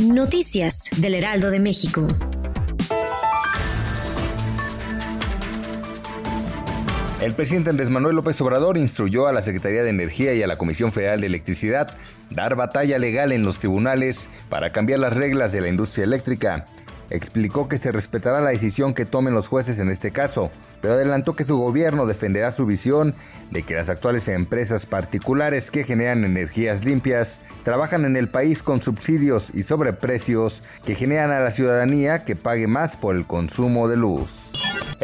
Noticias del Heraldo de México. El presidente Andrés Manuel López Obrador instruyó a la Secretaría de Energía y a la Comisión Federal de Electricidad dar batalla legal en los tribunales para cambiar las reglas de la industria eléctrica. Explicó que se respetará la decisión que tomen los jueces en este caso, pero adelantó que su gobierno defenderá su visión de que las actuales empresas particulares que generan energías limpias trabajan en el país con subsidios y sobreprecios que generan a la ciudadanía que pague más por el consumo de luz.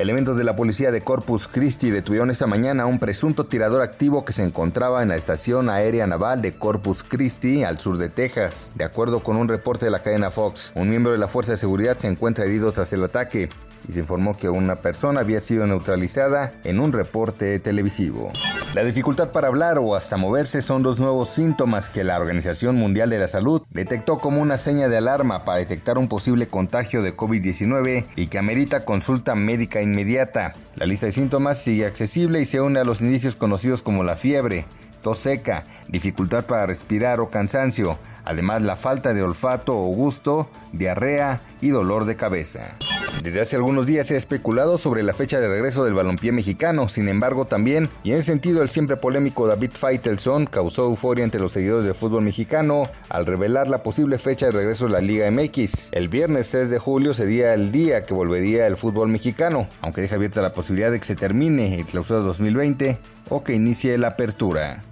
Elementos de la policía de Corpus Christi detuvieron esta mañana a un presunto tirador activo que se encontraba en la estación aérea naval de Corpus Christi, al sur de Texas. De acuerdo con un reporte de la cadena Fox, un miembro de la Fuerza de Seguridad se encuentra herido tras el ataque y se informó que una persona había sido neutralizada en un reporte televisivo. La dificultad para hablar o hasta moverse son dos nuevos síntomas que la Organización Mundial de la Salud detectó como una seña de alarma para detectar un posible contagio de COVID-19 y que amerita consulta médica inmediata. La lista de síntomas sigue accesible y se une a los indicios conocidos como la fiebre, tos seca, dificultad para respirar o cansancio, además la falta de olfato o gusto, diarrea y dolor de cabeza. Desde hace algunos días se ha especulado sobre la fecha de regreso del balompié mexicano, sin embargo también, y en sentido el siempre polémico David Faitelson causó euforia entre los seguidores del fútbol mexicano al revelar la posible fecha de regreso de la Liga MX. El viernes 6 de julio sería el día que volvería el fútbol mexicano, aunque deja abierta la posibilidad de que se termine el clausura 2020 o que inicie la apertura.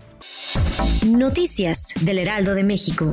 Noticias del Heraldo de México.